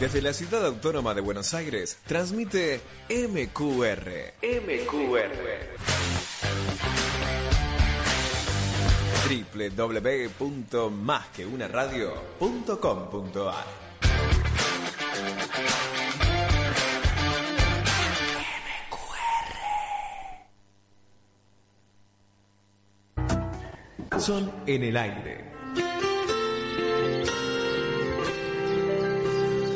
Desde la ciudad autónoma de Buenos Aires, transmite MQR. MQR. www.másqueunaradio.com.ar Son en el aire.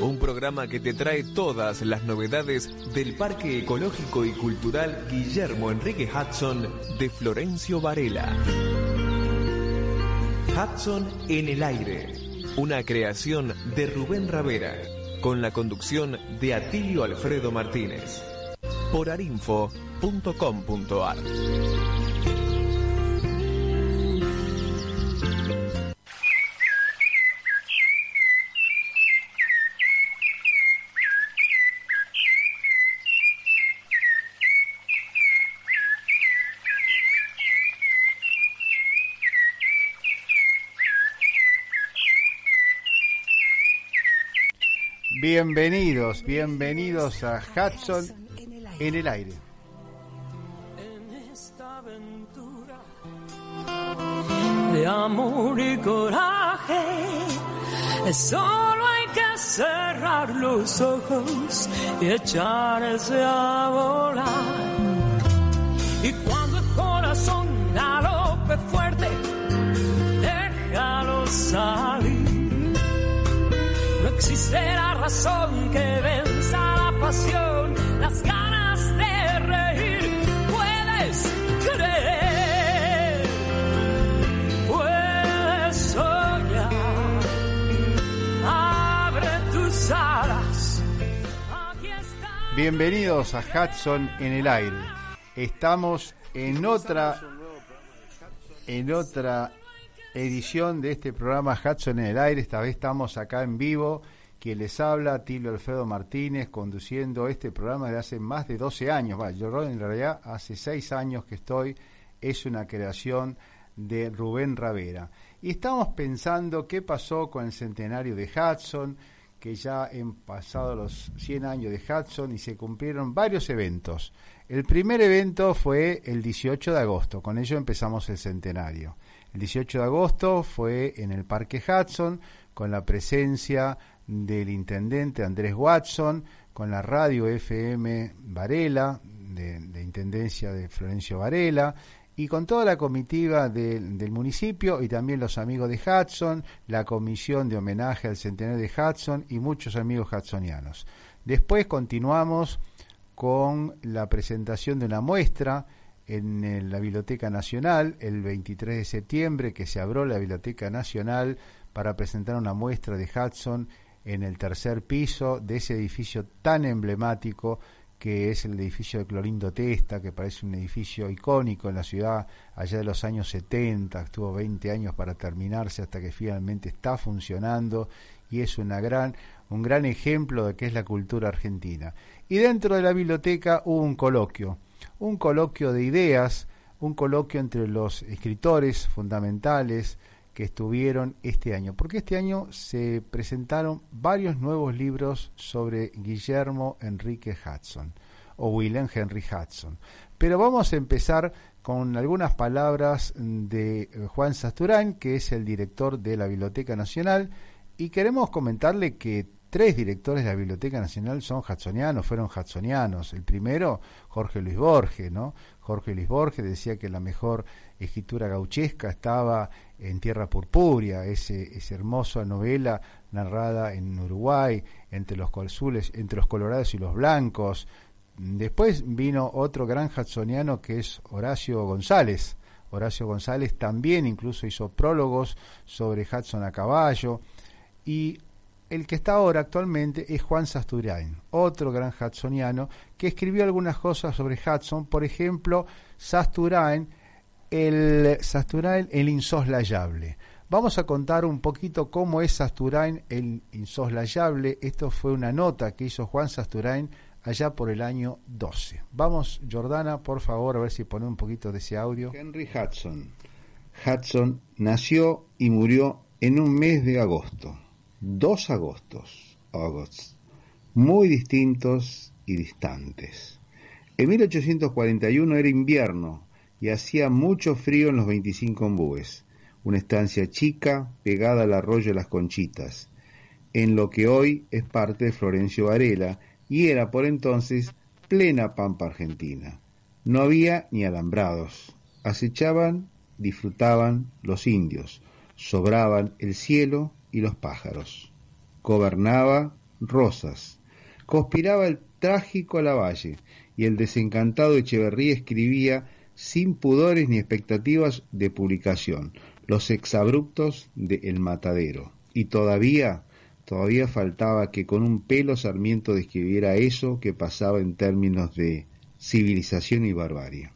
Un programa que te trae todas las novedades del Parque Ecológico y Cultural Guillermo Enrique Hudson de Florencio Varela. Hudson en el aire, una creación de Rubén Ravera, con la conducción de Atilio Alfredo Martínez, por arinfo.com.ar. Bienvenidos, bienvenidos a Hudson en el aire. En esta aventura de amor y coraje, solo hay que cerrar los ojos y echarse a volar. No existirá razón que venza la pasión, las ganas de reír. Puedes creer, puedes soñar. Abre tus alas. Aquí está. Bienvenidos a Hudson en el aire. Estamos en otra en otra edición de este programa Hudson en el aire. Esta vez estamos acá en vivo. Quien les habla, Tilio Alfredo Martínez, conduciendo este programa desde hace más de 12 años. Va, yo en realidad hace 6 años que estoy. Es una creación de Rubén Ravera. Y estamos pensando qué pasó con el centenario de Hudson, que ya han pasado los 100 años de Hudson y se cumplieron varios eventos. El primer evento fue el 18 de agosto, con ello empezamos el centenario. El 18 de agosto fue en el Parque Hudson, con la presencia del intendente Andrés Watson, con la radio FM Varela, de, de Intendencia de Florencio Varela, y con toda la comitiva del- municipio y también los amigos de Hudson, la comisión de homenaje al centenario de Hudson y muchos amigos hudsonianos. Después continuamos con la presentación de una muestra en la Biblioteca Nacional el 23 de septiembre, que se abrió la Biblioteca Nacional para presentar una muestra de Hudson en el tercer piso de ese edificio tan emblemático que es el edificio de Clorindo Testa, que parece un edificio icónico en la ciudad allá de los años 70, estuvo 20 años para terminarse hasta que finalmente está funcionando y es una gran, un gran ejemplo de qué es la cultura argentina. Y dentro de la biblioteca hubo un coloquio, un coloquio de ideas, un coloquio entre los escritores fundamentales que estuvieron este año, porque este año se presentaron varios nuevos libros sobre Guillermo Enrique Hudson o William Henry Hudson. Pero vamos a empezar con algunas palabras de eh, Juan Sasturain, que es el director de la Biblioteca Nacional, y queremos comentarle que tres directores de la Biblioteca Nacional son hudsonianos, fueron hudsonianos. El primero, Jorge Luis Borges, ¿no? Jorge Luis Borges decía que la mejor escritura gauchesca estaba en Tierra Purpúrea, ese, esa hermosa novela narrada en Uruguay, entre los colzules, entre los colorados y los blancos. Después vino otro gran hudsoniano que es Horacio González. Horacio González también incluso hizo prólogos sobre Hudson a caballo. Y el que está ahora actualmente es Juan Sasturain, otro gran hudsoniano que escribió algunas cosas sobre Hudson, por ejemplo, Sasturain, el Sasturain el insoslayable. Vamos a contar un poquito cómo es Sasturain el insoslayable. Esto fue una nota que hizo Juan Sasturain allá por el año 12. Vamos, Jordana, por favor, a ver si pone un poquito de ese audio. Henry Hudson. Hudson nació y murió en un mes de agosto, dos agostos. August, muy distintos y distantes. En 1841 era invierno y hacía mucho frío en los 25 ombúes, una estancia chica pegada al arroyo de las Conchitas, en lo que hoy es parte de Florencio Varela y era por entonces plena pampa argentina. No había ni alambrados. Acechaban, disfrutaban los indios, sobraban el cielo y los pájaros. Gobernaba Rosas. Conspiraba el trágico Lavalle y el desencantado Echeverría escribía sin pudores ni expectativas de publicación, los exabruptos de El Matadero. Y todavía, todavía faltaba que con un pelo Sarmiento describiera eso que pasaba en términos de civilización y barbarie.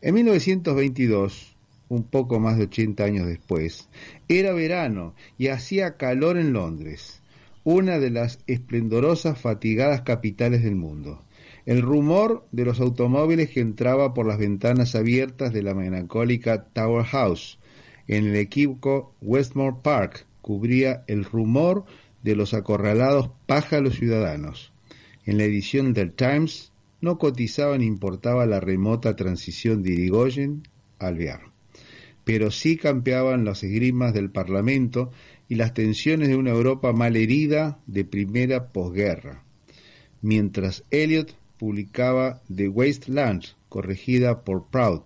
En 1922, un poco más de 80 años después, era verano y hacía calor en Londres, una de las esplendorosas fatigadas capitales del mundo. El rumor de los automóviles que entraba por las ventanas abiertas de la melancólica Tower House en el equívoco Westmore Park cubría el rumor de los acorralados pájaros ciudadanos. En la edición del Times no cotizaba ni importaba la remota transición de Irigoyen al Alvear. Pero sí campeaban las esgrimas del Parlamento y las tensiones de una Europa mal herida de primera posguerra, mientras Eliot publicaba The Wasteland, corregida por Proud.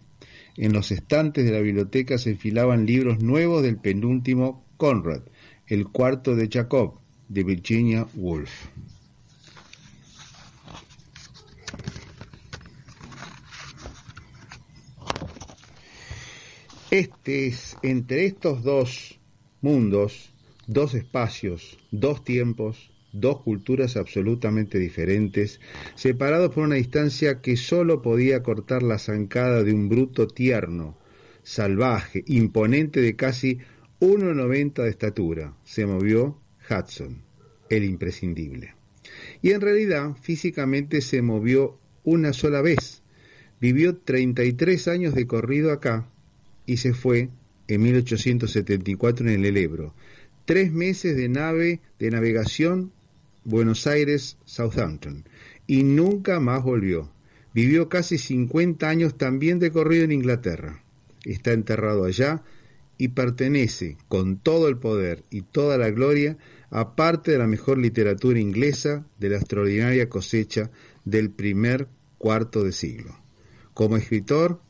En los estantes de la biblioteca se enfilaban libros nuevos del penúltimo Conrad, El cuarto de Jacob, de Virginia Woolf. Este es, entre estos dos mundos, dos espacios, dos tiempos, dos culturas absolutamente diferentes, separados por una distancia que sólo podía cortar la zancada de un bruto tierno, salvaje, imponente de casi 1,90 de estatura, se movió Hudson, el imprescindible. Y en realidad físicamente se movió una sola vez. Vivió 33 años de corrido acá y se fue en 1874 en el Ebro. Tres meses de nave de navegación Buenos Aires, Southampton, y nunca más volvió. Vivió casi 50 años también de corrido en Inglaterra. Está enterrado allá y pertenece, con todo el poder y toda la gloria, a parte de la mejor literatura inglesa de la extraordinaria cosecha del primer cuarto de siglo. Como escritor,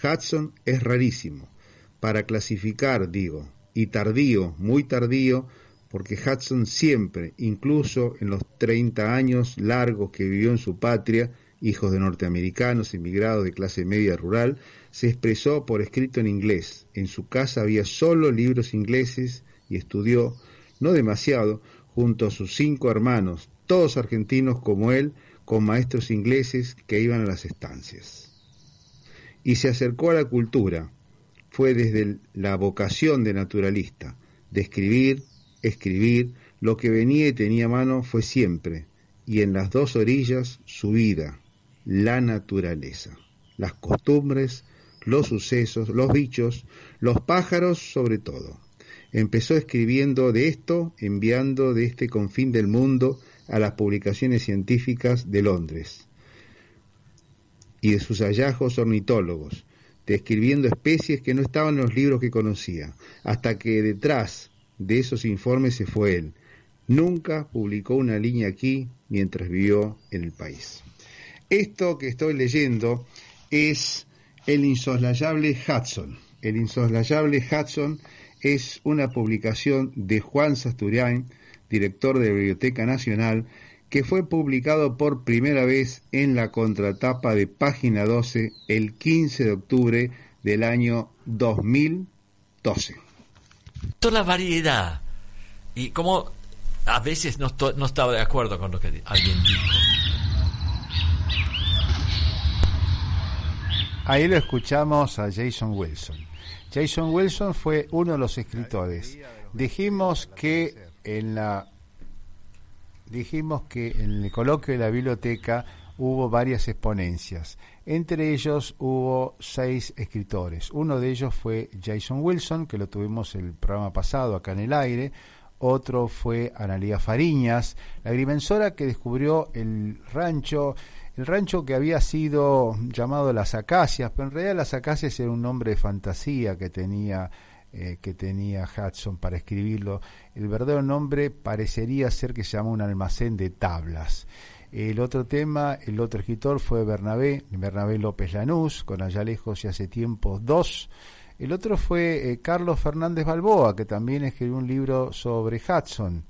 Hudson es rarísimo, para clasificar, digo, y tardío, muy tardío, porque Hudson siempre, incluso en los 30 años largos que vivió en su patria, hijos de norteamericanos emigrados de clase media rural, se expresó por escrito en inglés. En su casa había solo libros ingleses y estudió, no demasiado, junto a sus cinco hermanos, todos argentinos como él, con maestros ingleses que iban a las estancias y se acercó a la cultura. Fue desde la vocación de naturalista, de escribir, escribir, lo que venía y tenía mano fue siempre, y en las dos orillas su vida, la naturaleza, las costumbres, los sucesos, los bichos, los pájaros sobre todo. Empezó escribiendo de esto, enviando de este confín del mundo a las publicaciones científicas de Londres y de sus hallazgos ornitólogos, describiendo especies que no estaban en los libros que conocía, hasta que detrás de esos informes se fue él. Nunca publicó una línea aquí mientras vivió en el país. Esto que estoy leyendo es El insoslayable Hudson. El insoslayable Hudson es una publicación de Juan Sasturian, director de la Biblioteca Nacional, que fue publicado por primera vez en la contratapa de página 12 el 15 de octubre del año 2012. Toda la variedad. Y como a veces no, no estaba de acuerdo con lo que alguien dijo. Ahí lo escuchamos a Jason Wilson. Jason Wilson fue uno de los escritores. Dijimos que en la dijimos que en el coloquio de la biblioteca hubo varias exponencias. Entre ellos hubo seis escritores. Uno de ellos fue Jason Wilson, que lo tuvimos el programa pasado acá en el aire. otro fue Analía Fariñas, la agrimensora que descubrió el rancho, el rancho que había sido llamado Las Acacias, pero en realidad Las Acacias era un nombre de fantasía que tenía eh, que tenía Hudson para escribirlo. El verdadero nombre parecería ser que se llama un almacén de tablas. El otro tema, el otro escritor fue Bernabé, Bernabé López Lanús, con Allá Lejos y Hace Tiempo 2. El otro fue eh, Carlos Fernández Balboa, que también escribió un libro sobre Hudson.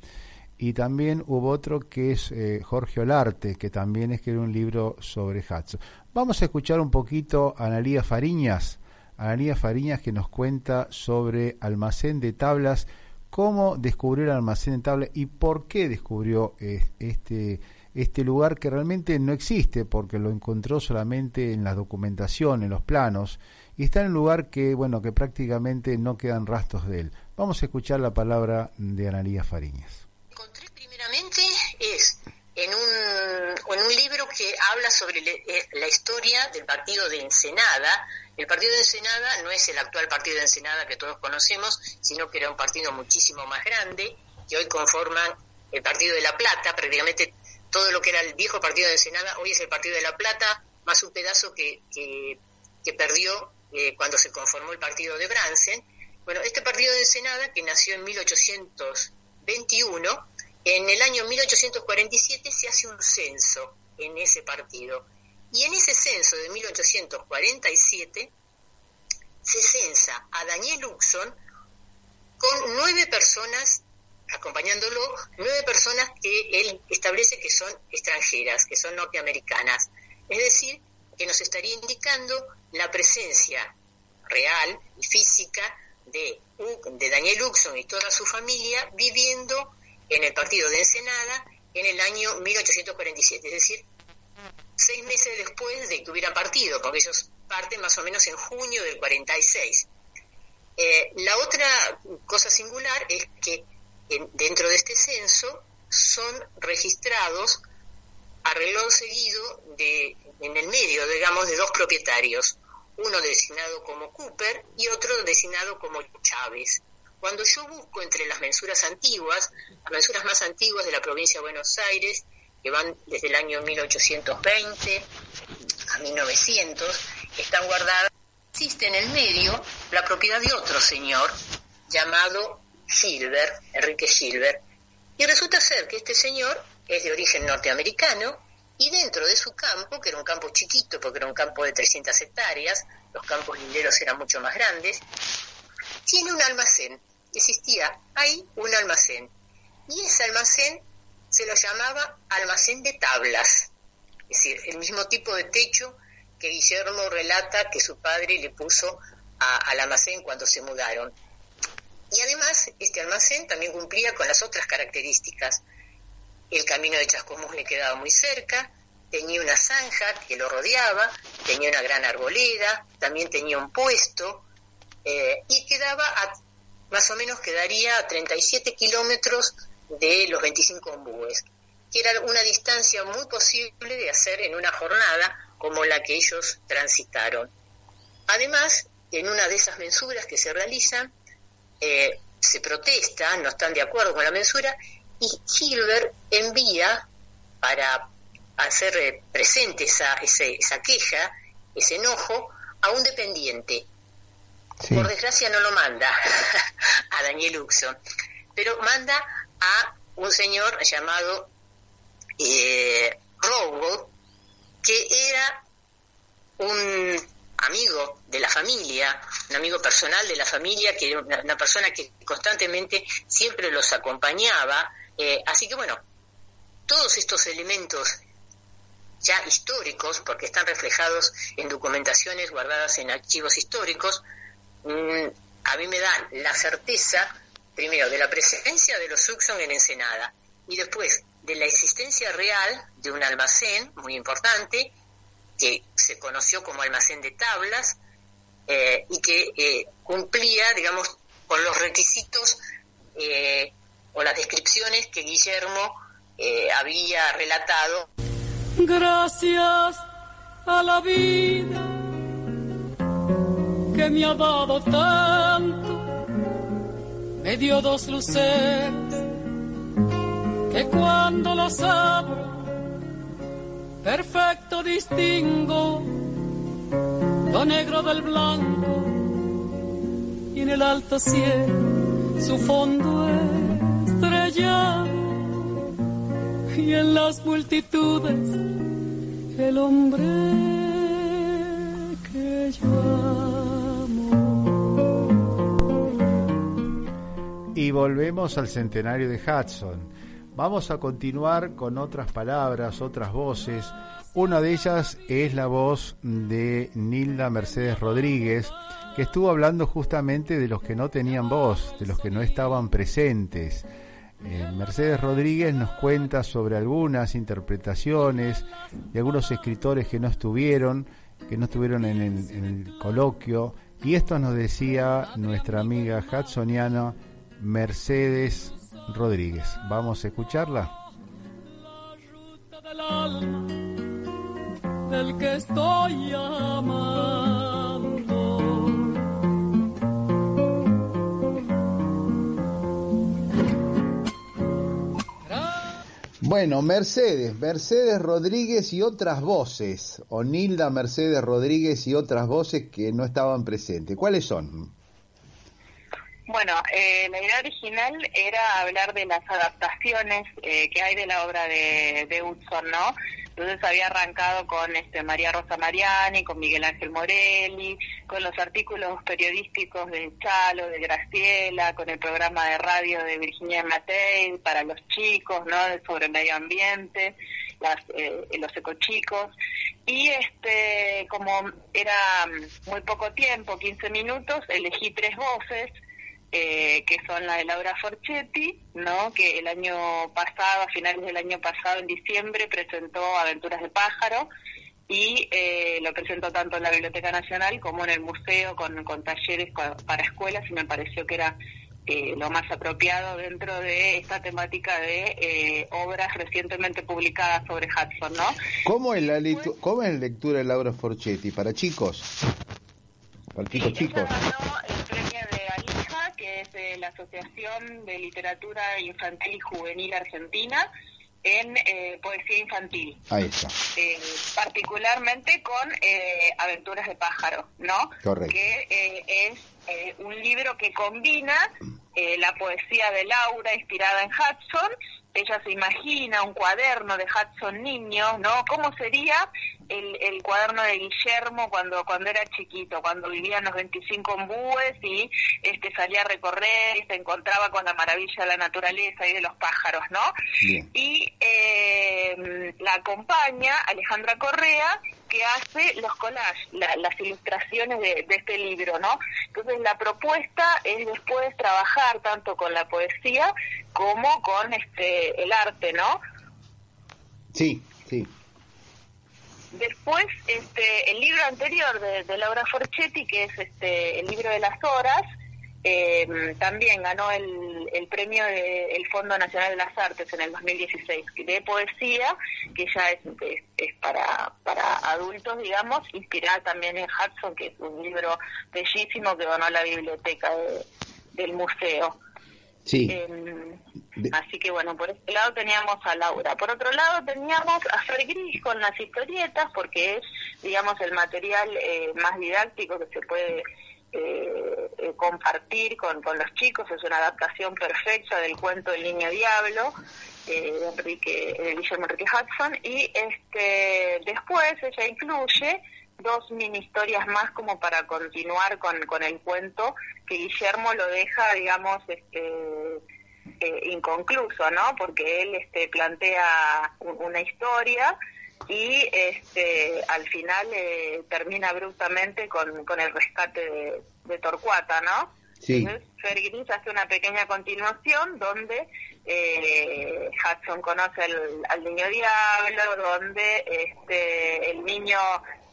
Y también hubo otro que es eh, Jorge Olarte, que también escribió un libro sobre Hudson. Vamos a escuchar un poquito a Analía Fariñas, Analía Fariñas, que nos cuenta sobre almacén de tablas, cómo descubrió el almacén de tablas y por qué descubrió eh, este este lugar que realmente no existe porque lo encontró solamente en la documentación, en los planos, y está en un lugar que, bueno, que prácticamente no quedan rastros de él. Vamos a escuchar la palabra de Analía Fariñas. Encontré primeramente es en un, en un libro que habla sobre eh, la historia del partido de Ensenada. El partido de Ensenada no es el actual partido de Ensenada que todos conocemos, sino que era un partido muchísimo más grande, que hoy conforman el partido de La Plata, prácticamente todo lo que era el viejo partido de Ensenada, hoy es el partido de La Plata, más un pedazo que, que, perdió eh, cuando se conformó el partido de Bransen. Bueno, este partido de Ensenada, que nació en 1821, en el año 1847 se hace un censo en ese partido. Y en ese censo de 1847 se censa a Daniel Uxon con nueve personas acompañándolo nueve personas que él establece que son extranjeras, que son norteamericanas. Es decir, que nos estaría indicando la presencia real y física de, de Daniel Uxon y toda su familia viviendo en el partido de Ensenada en el año 1847, es decir, seis meses después de que hubieran partido, porque ellos parten más o menos en junio del 46. Eh, la otra cosa singular es que dentro de este censo son registrados a reloj seguido de, en el medio, digamos, de dos propietarios, uno designado como Cooper y otro designado como Chávez. Cuando yo busco entre las mensuras antiguas, las mensuras más antiguas de la provincia de Buenos Aires, que van desde el año 1820 a 1900, están guardadas, existe en el medio la propiedad de otro señor llamado Silver, Enrique Silver, y resulta ser que este señor es de origen norteamericano y dentro de su campo, que era un campo chiquito porque era un campo de 300 hectáreas, los campos linderos eran mucho más grandes, tiene un almacén, existía ahí un almacén, y ese almacén se lo llamaba almacén de tablas, es decir, el mismo tipo de techo que Guillermo relata que su padre le puso al almacén cuando se mudaron. Y además, este almacén también cumplía con las otras características. El camino de Chascomús le quedaba muy cerca, tenía una zanja que lo rodeaba, tenía una gran arboleda, también tenía un puesto, eh, y quedaba a, más o menos quedaría a 37 kilómetros de los 25 ombúes, que era una distancia muy posible de hacer en una jornada como la que ellos transitaron. Además, en una de esas mensuras que se realizan, eh, se protesta, no están de acuerdo con la mensura, y Silver envía para hacer eh, presente esa, esa queja, ese enojo, a un dependiente. Por desgracia no lo manda a Daniel Uxon, pero manda a un señor llamado eh, que era un amigo de la familia, un amigo personal de la familia, que era una, persona que constantemente siempre los acompañaba. Eh, así que bueno, todos estos elementos ya históricos, porque están reflejados en documentaciones guardadas en archivos históricos, mm, a mí me dan la certeza, primero, de la presencia de los Suxon en Ensenada, y después de la existencia real de un almacén muy importante, que se conoció como almacén de tablas eh, y que eh, cumplía, digamos, con los requisitos eh, o las descripciones que Guillermo había relatado. Gracias a la vida que me ha dado tanto, me dio dos luceros cuando los abro, perfecto distingo lo negro del blanco y en el alto cielo su fondo estrellado y en las multitudes el hombre que yo amo. Y volvemos al centenario de Hudson. Vamos a continuar con otras palabras, otras voces. Una de ellas es la voz de Nilda Mercedes Rodríguez, que estuvo hablando justamente de los que no tenían voz, de los que no estaban presentes. Eh, Mercedes Rodríguez nos cuenta sobre algunas interpretaciones de algunos escritores que no estuvieron, que no estuvieron en el, en el coloquio, y esto nos decía nuestra amiga hudsoniana Mercedes Rodríguez. Vamos a escucharla. del alma del que estoy amando. Bueno, Mercedes, Mercedes Rodríguez y otras voces, o Nilda Mercedes Rodríguez y otras voces que no estaban presentes. ¿Cuáles son? Bueno, eh, la idea original era hablar de las adaptaciones eh, que hay de la obra de, de Hudson, ¿no? Entonces había arrancado con este María Rosa Mariani, con Miguel Ángel Morelli, con los artículos periodísticos de Chalo, de Graciela, con el programa de radio de Virginia Matei para los chicos, ¿no? Sobre medio ambiente, las, eh, los ecochicos. Y este, como era muy poco tiempo, 15 minutos, elegí tres voces eh, que son la de Laura Forchetti, ¿no? que el año pasado, a finales del año pasado, en diciembre, presentó Aventuras de Pájaro y eh, lo presentó tanto en la Biblioteca Nacional como en el museo con, con talleres para escuelas y me pareció que era eh, lo más apropiado dentro de esta temática de eh, obras recientemente publicadas sobre Hudson, ¿no? ¿Cómo es la, lectu ¿cómo es la lectura de Laura Forchetti? ¿Para chicos? ¿Para sí, chicos chicos? ganó el premio de es de la Asociación de Literatura Infantil y Juvenil Argentina, en eh, poesía infantil. Ahí está. Eh, particularmente con eh, Aventuras de Pájaro, ¿no? Correcto. Que eh, es eh, un libro que combina eh, la poesía de Laura inspirada en Hudson. Ella se imagina un cuaderno de Hudson niño, ¿no? ¿Cómo sería el, el cuaderno de Guillermo cuando cuando era chiquito, cuando vivía en los 25 ombúes y este salía a recorrer y se encontraba con la maravilla de la naturaleza y de los pájaros, ¿no? Bien. Y eh, la acompaña Alejandra Correa, que hace los collages, la- las ilustraciones de, de este libro, ¿no? Entonces la propuesta es después trabajar tanto con la poesía como con este el arte, ¿no? Sí, sí. Después, este, el libro anterior de, de Laura Forchetti, que es este, el libro de las horas, eh, también ganó el, el premio del Fondo Nacional de las Artes en el 2016 de poesía, que ya es, es, es para, para adultos, digamos, inspirada también en Hudson, que es un libro bellísimo que donó la biblioteca de- del museo. Sí. Eh, De- Así que bueno, por este lado teníamos a Laura. Por otro lado teníamos a Fer Gris con las historietas, porque es, digamos, el material eh, más didáctico que se puede eh, eh, compartir con, con los chicos. Es una adaptación perfecta del cuento El Niño Diablo eh, de Enrique, de Guillermo Enrique Hudson. Y este después ella incluye dos mini historias más como para continuar con, con el cuento que Guillermo lo deja, digamos, este eh, inconcluso, ¿no? Porque él este, plantea un- una historia y este, al final eh, termina abruptamente con, con el rescate de, de Torcuata, ¿no? Sí. Entonces, hace una pequeña continuación donde eh, Hudson conoce al, al niño diablo, donde este, el niño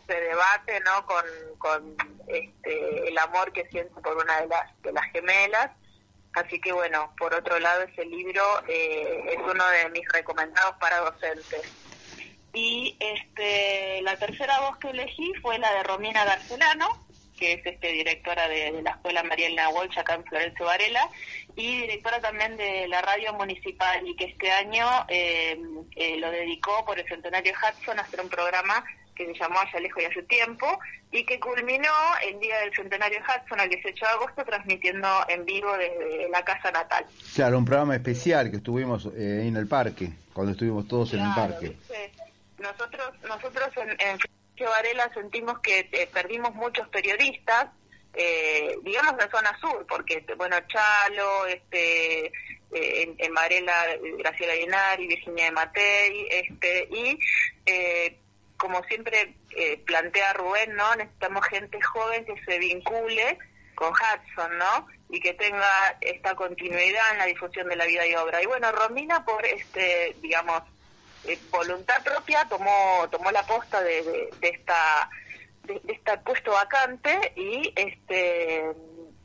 se debate, ¿no? Con, con este, el amor que siente por una de las, de las gemelas. Así que bueno, por otro lado ese libro eh, es uno de mis recomendados para docentes. Y este, la tercera voz que elegí fue la de Romina Garcelano, que es este directora de, de la Escuela Marielena Walsh acá en Florencio Varela, y directora también de la radio municipal, y que este año eh, eh, lo dedicó por el centenario Hudson a hacer un programa que se llamó Allá lejos y hace tiempo, y que culminó el día del centenario Hudson, el 18 de agosto, transmitiendo en vivo desde la casa natal. Claro, un programa especial que estuvimos eh, en el parque, cuando estuvimos todos en el parque. ¿viste? Nosotros, nosotros en, en Varela sentimos que eh, perdimos muchos periodistas, eh, digamos en zona sur, porque bueno, Chalo, este, eh, en, en Varela, Graciela Llenari, Virginia de Matei, este, y eh, como siempre eh, plantea Rubén, ¿no? Necesitamos gente joven que se vincule con Hudson, ¿no? Y que tenga esta continuidad en la difusión de la vida y obra. Y bueno, Romina, por este, digamos, eh, voluntad propia, tomó tomó la posta de, de, esta de, de este puesto vacante y este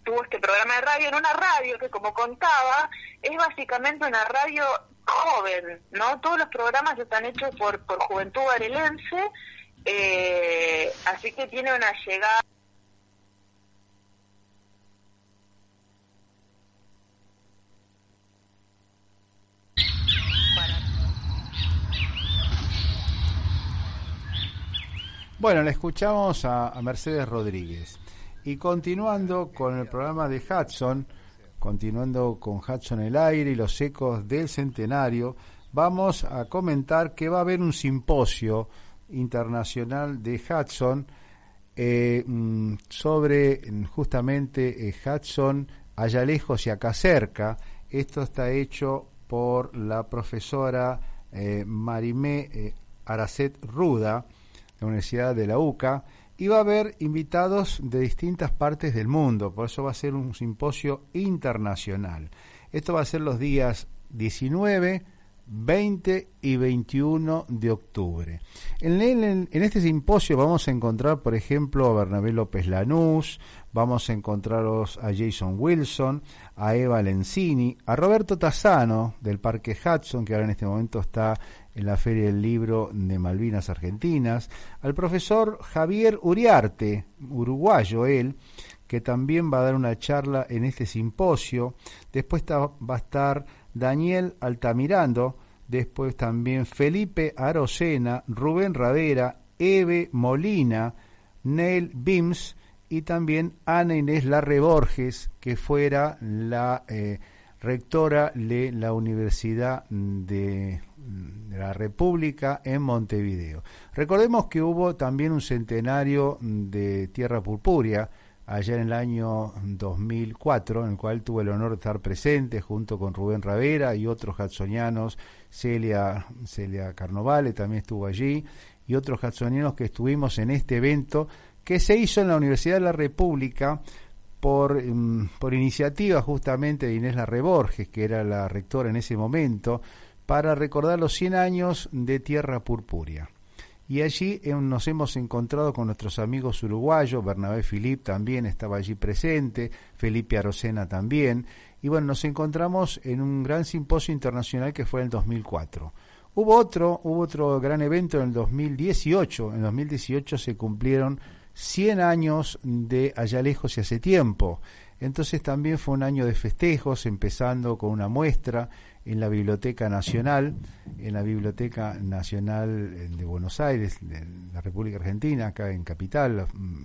tuvo este programa de radio en una radio que como contaba es básicamente una radio joven, ¿no? Todos los programas están hechos por, por Juventud Varelense, eh, así que tiene una llegada Bueno, le escuchamos a, Mercedes Rodríguez. Y continuando con el programa de Hudson, continuando con Hudson el aire y los ecos del centenario, vamos a comentar que va a haber un simposio internacional de Hudson eh, mm, sobre mm, justamente eh, Hudson allá lejos y acá cerca. Esto está hecho por la profesora eh, Marimé eh, Aracet Ruda, la Universidad de la UCA, y va a haber invitados de distintas partes del mundo, por eso va a ser un simposio internacional. Esto va a ser los días 19, 20 y 21 de octubre. En, este simposio vamos a encontrar, por ejemplo, a Bernabé López Lanús, vamos a encontraros a Jason Wilson, a Eva Lenzini, a Roberto Tazzano del Parque Hudson, que ahora en este momento está en la Feria del Libro de Malvinas Argentinas, al profesor Javier Uriarte, uruguayo él, que también va a dar una charla en este simposio. Después va a estar Daniel Altamirando, después también Felipe Arocena, Rubén Radera, Eve Molina, Neil Bims y también Ana Inés Larre Borges, que fuera la eh, rectora de la Universidad de, de la República en Montevideo. Recordemos que hubo también un centenario de Tierra Purpúrea, allá en el año 2004, en el cual tuve el honor de estar presente junto con Rubén Ravera y otros hudsonianos, Celia, Celia Carnovale también estuvo allí, y otros hudsonianos que estuvimos en este evento que se hizo en la Universidad de la República por, mm, por iniciativa justamente de Inés Larre Borges, que era la rectora en ese momento, para recordar los 100 años de Tierra Purpúrea. Y allí eh, nos hemos encontrado con nuestros amigos uruguayos, Bernabé Filip también estaba allí presente, Felipe Arocena también, y bueno, nos encontramos en un gran simposio internacional que fue en el 2004. Hubo otro, hubo otro gran evento en el 2018, en el 2018 se cumplieron 100 años de Allá lejos y hace tiempo. Entonces también fue un año de festejos, empezando con una muestra en la Biblioteca Nacional, en la Biblioteca Nacional de Buenos Aires, de la República Argentina, acá en Capital, mm,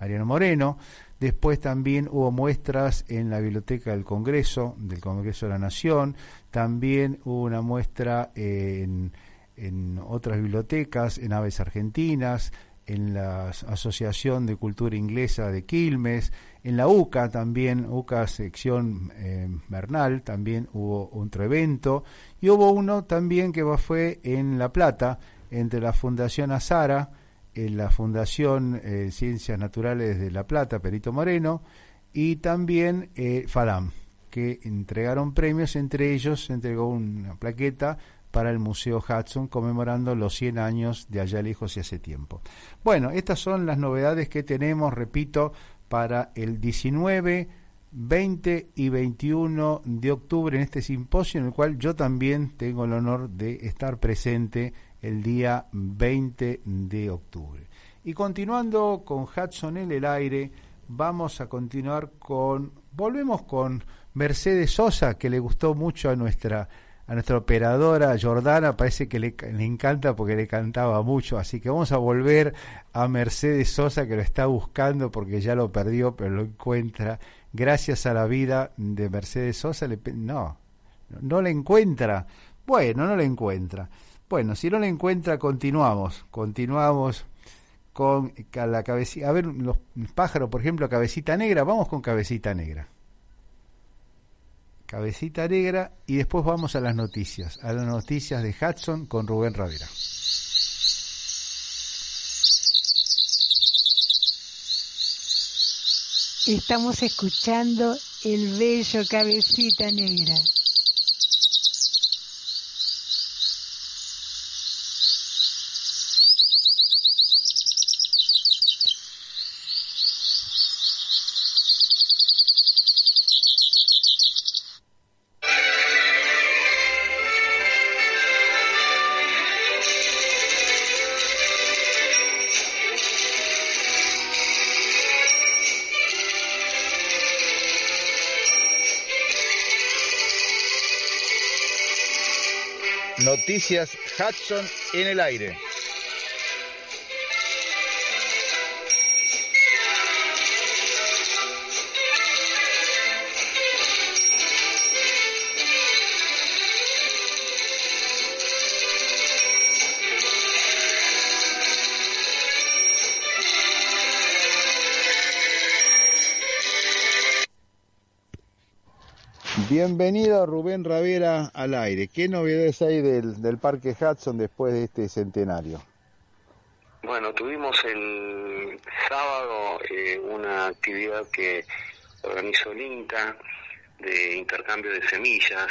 Mariano Moreno. Después también hubo muestras en la Biblioteca del Congreso, del Congreso de la Nación. También hubo una muestra en, en otras bibliotecas, en Aves Argentinas, en la Asociación de Cultura Inglesa de Quilmes, en la UCA también, UCA sección eh, Bernal, también hubo otro evento, y hubo uno también que fue en La Plata, entre la Fundación Azara, en la Fundación eh, Ciencias Naturales de La Plata, Perito Moreno, y también eh, FADAM, que entregaron premios, entre ellos se entregó una plaqueta para el Museo Hudson conmemorando los 100 años de allá lejos y hace tiempo. Bueno, estas son las novedades que tenemos, repito, para el 19, 20 y 21 de octubre en este simposio en el cual yo también tengo el honor de estar presente el día 20 de octubre. Y continuando con Hudson en el aire, vamos a continuar con, volvemos con Mercedes Sosa, que le gustó mucho a nuestra a nuestra operadora Jordana, parece que le, le, encanta porque le cantaba mucho, así que vamos a volver a Mercedes Sosa que lo está buscando porque ya lo perdió, pero lo encuentra. Gracias a la vida de Mercedes Sosa, no, no le encuentra. Bueno, no le encuentra. Bueno, si no le encuentra, continuamos, continuamos con la cabecita. A ver, los pájaros, por ejemplo, cabecita negra, vamos con cabecita negra. Cabecita Negra y después vamos a las noticias, a las noticias de Hudson con Rubén Ravera. Estamos escuchando el bello Cabecita Negra. Noticias Hudson en el aire. Bienvenido Rubén Ravera al aire. ¿Qué novedades hay del, del Parque Hudson después de este centenario? Bueno, tuvimos el sábado eh, una actividad que organizó el INTA de intercambio de semillas.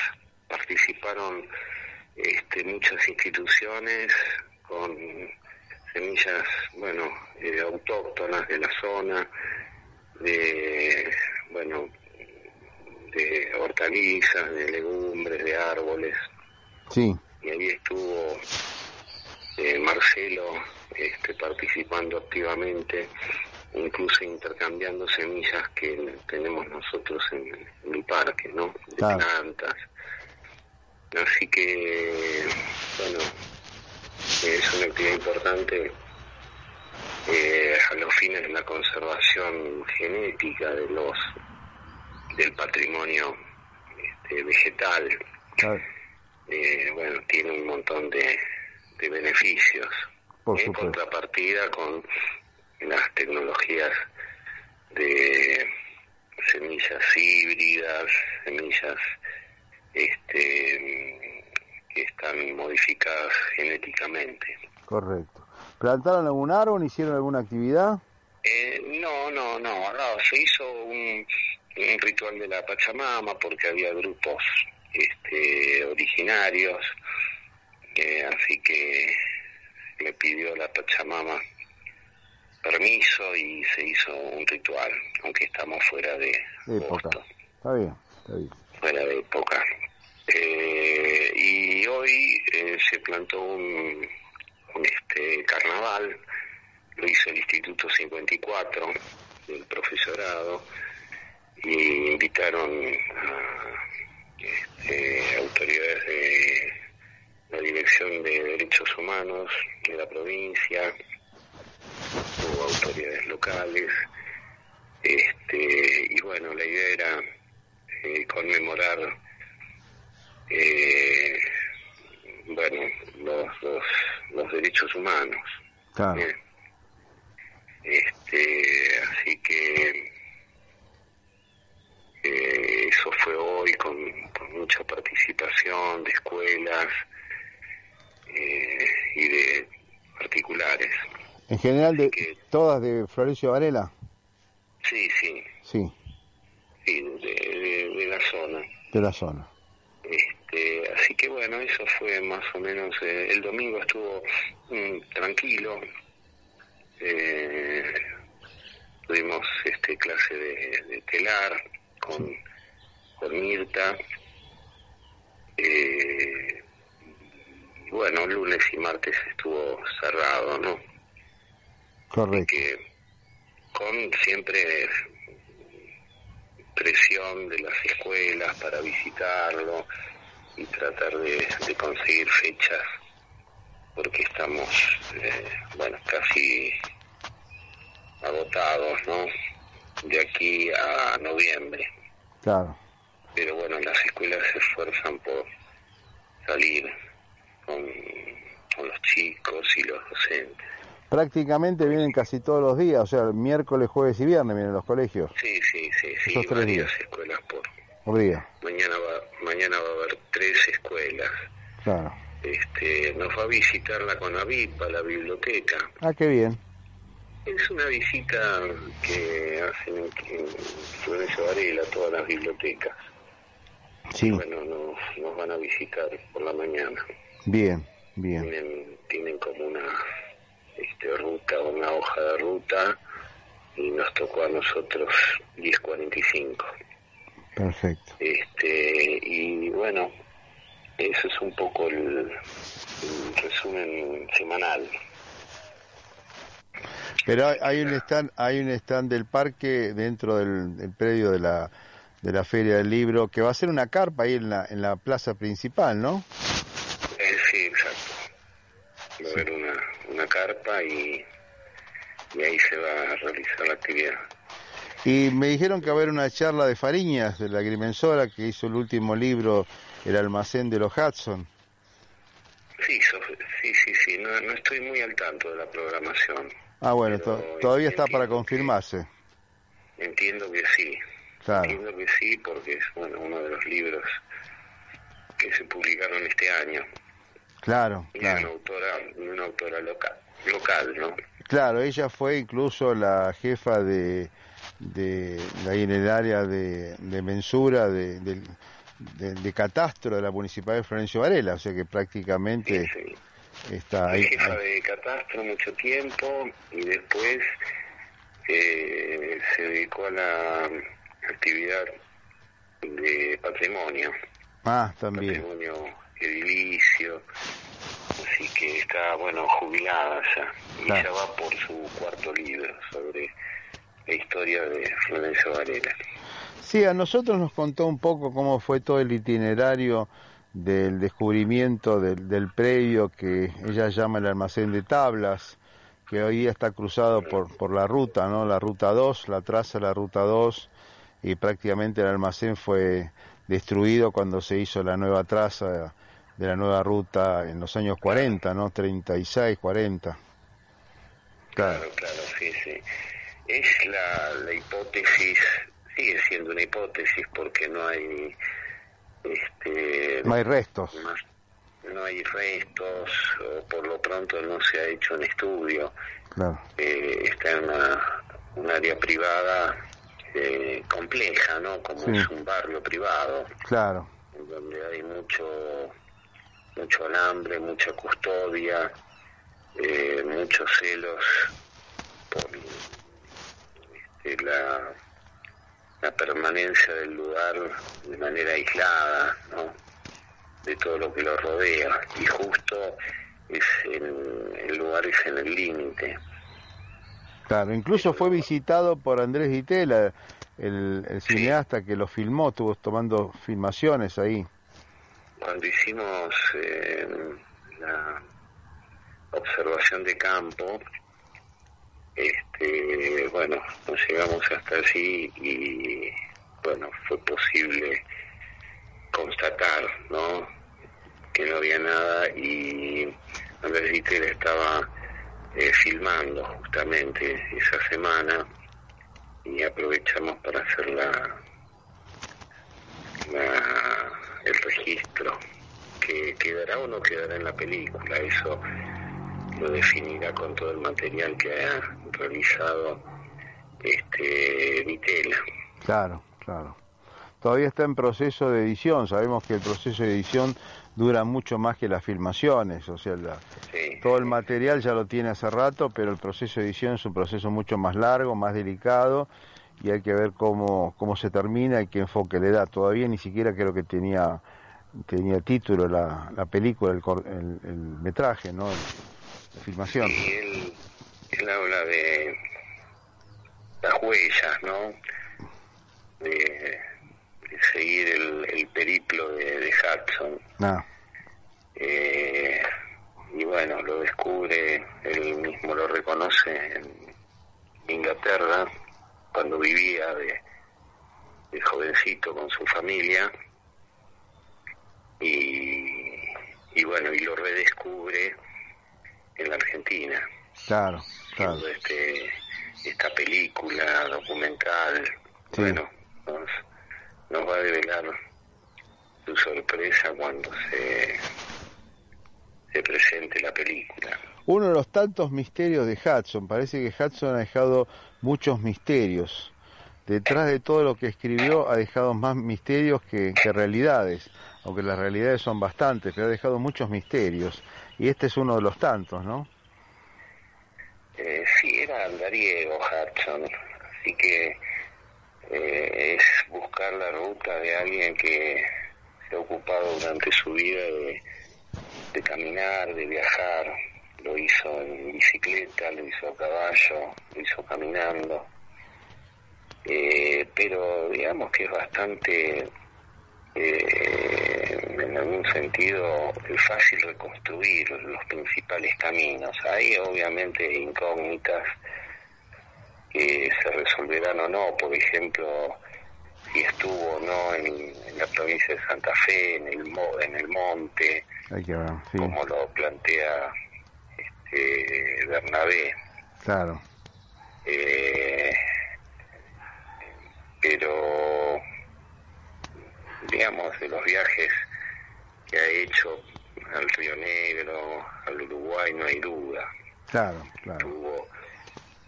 Participaron este, muchas instituciones con semillas, bueno, eh, autóctonas de la zona, de, bueno, de hortalizas, de legumbres, de árboles. Sí. Y ahí estuvo eh, Marcelo este, participando activamente, incluso intercambiando semillas que tenemos nosotros en, en el parque, ¿no? De Claro. plantas. Así que, bueno, es una actividad importante eh, a los fines de la conservación genética de los del patrimonio este, vegetal. Claro, Eh, bueno, tiene un montón de, de beneficios. por en contrapartida con las tecnologías de semillas híbridas, semillas este, que están modificadas genéticamente. Correcto. ¿Plantaron algún árbol? ¿Hicieron alguna actividad? Eh, no, no, no, no, se hizo un, un ritual de la Pachamama porque había grupos este, originarios, eh, así que me pidió la Pachamama permiso y se hizo un ritual, aunque estamos fuera de De época. Está bien, está bien. fuera de época. Eh, y hoy eh, se plantó un, un, este carnaval, lo hizo el Instituto 54 del profesorado y invitaron a este, autoridades de la Dirección de Derechos Humanos de la provincia, hubo autoridades locales, este, y bueno, la idea era eh, conmemorar eh, bueno, los, los, los derechos humanos. Claro. Este, así que eh, eso fue hoy con, con mucha participación de escuelas eh, y de particulares. En general, de Que- todas de Florencio Varela. Sí, sí, Sí, sí, de, de- de la zona. de la zona. Este, así que bueno, eso fue más o menos. eh, el domingo estuvo mm, tranquilo. Eh, tuvimos este clase de, de telar con, con Mirta. Eh, bueno, lunes y martes estuvo cerrado, ¿no? Correcto. que con siempre presión de las escuelas para visitarlo y tratar de, de conseguir fechas porque estamos eh, bueno casi agotados no de aquí a noviembre Claro. pero bueno las escuelas se esfuerzan por salir con, con los chicos y los docentes Prácticamente vienen casi todos los días, o sea, miércoles, jueves y viernes vienen los colegios, sí sí sí sí Esos tres varias días. escuelas por por día. mañana va mañana va a haber tres escuelas Claro. este nos va a visitar la Conavip a la biblioteca Ah, qué bien. Es una visita que hacen en, en Florencio Varela, todas las bibliotecas. Sí, Bueno, nos, nos van a visitar por la mañana. bien, bien. Tienen, tienen como una este, ruta, una hoja de ruta, y nos tocó a nosotros 10.45. Perfecto. Este, y bueno, eso es un poco el, el resumen semanal. Pero hay, hay un stand, hay un stand del parque dentro del, del predio de la de la feria del libro que va a ser una carpa ahí en la en la plaza principal, ¿no? Eh, sí, exacto. Va a haber una, una carpa y, y ahí se va a realizar la actividad. Y me dijeron que va a haber una charla de Fariñas, de la agrimensora, que hizo el último libro, El almacén de los Hudson. Sí, so- sí, sí, sí. No, no estoy muy al tanto de la programación. Ah, bueno, to- todavía está para confirmarse. Entiendo que sí. Claro, Entiendo que sí porque es bueno uno de los libros que se publicaron este año. claro, Y una claro. autora, una autora local, local, ¿no? Claro, ella fue incluso la jefa de, de, de ahí en el área de, de mensura de, del- de, de catastro de la municipalidad de Florencio Varela, o sea que prácticamente Sí, sí. está ahí. jefa de catastro mucho tiempo y después eh, se dedicó a la actividad de patrimonio, Ah, también. patrimonio edilicio, así que está, bueno, jubilada ya, y Claro. ya va por su cuarto libro sobre la historia de Florencio Varela. Sí, a nosotros nos contó un poco cómo fue todo el itinerario del descubrimiento del, del predio que ella llama el almacén de tablas, que hoy día está cruzado por, por la ruta, ¿no? La ruta 2, la traza de la ruta 2, y prácticamente el almacén fue destruido cuando se hizo la nueva traza de la nueva ruta en los años 40, ¿no? 36, 40. Claro, claro, sí, sí. Es la, la hipótesis, sigue siendo una hipótesis porque no hay, este, No hay restos. más, no hay restos, o por lo pronto no se ha hecho un estudio. Claro, Eh, está en una, un área privada eh, compleja, ¿no? Como Sí. es un barrio privado, claro, en donde hay mucho, mucho alambre, mucha custodia, eh, muchos celos por este, la, la permanencia del lugar de manera aislada, ¿no? de todo lo que lo rodea y justo es en, el lugar es en el límite. claro. Incluso fue visitado por Andrés Ditela, el, el cineasta que lo filmó, estuvo tomando filmaciones ahí. Cuando hicimos eh, la observación de campo, este, bueno, nos llegamos hasta allí y bueno, fue posible constatar, ¿no? Que no había nada y Andrés Dittel estaba eh, filmando justamente esa semana y aprovechamos para hacer la, la- el registro que quedará o no quedará en la película eso lo definirá con todo el material que ha realizado este Vitela Claro, claro. Todavía está en proceso de edición. Sabemos que el proceso de edición dura mucho más que las filmaciones. O sea, la- sí, todo el material ya lo tiene hace rato, pero el proceso de edición es un proceso mucho más largo, más delicado y hay que ver cómo, cómo se termina y qué enfoque le da. Todavía ni siquiera creo que tenía tenía título la, la película, el, el, el metraje, ¿no? La filmación. él él habla de las huellas, ¿no? De, de seguir el, el periplo de, de Hudson. No. Eh, y bueno, lo descubre, él mismo lo reconoce en Inglaterra, cuando vivía de, de jovencito con su familia. Y, y bueno, y lo redescubre en la Argentina. Claro, claro. Este, esta película documental. Sí. Bueno, nos, nos va a develar su sorpresa cuando se, se presente la película. Uno de los tantos misterios de Hudson, parece que Hudson ha dejado muchos misterios. Detrás de todo lo que escribió ha dejado más misterios que, que realidades, aunque las realidades son bastantes, pero ha dejado muchos misterios. Y este es uno de los tantos, ¿no? Sí, era andariego Hudson, así que eh, es buscar la ruta de alguien que se ha ocupado durante su vida de, de caminar, de viajar. Lo hizo en bicicleta, lo hizo a caballo, lo hizo caminando. Eh, pero digamos que es bastante, eh, en algún sentido, es fácil reconstruir los principales caminos. Hay obviamente incógnitas que se resolverán o no, por ejemplo, si estuvo o no en, en la provincia de Santa Fe, en el, en el monte, ver, sí, como lo plantea este, Bernabé. claro. Eh, pero, digamos, de los viajes que ha hecho al Río Negro, al Uruguay, no hay duda. Claro, claro. Estuvo,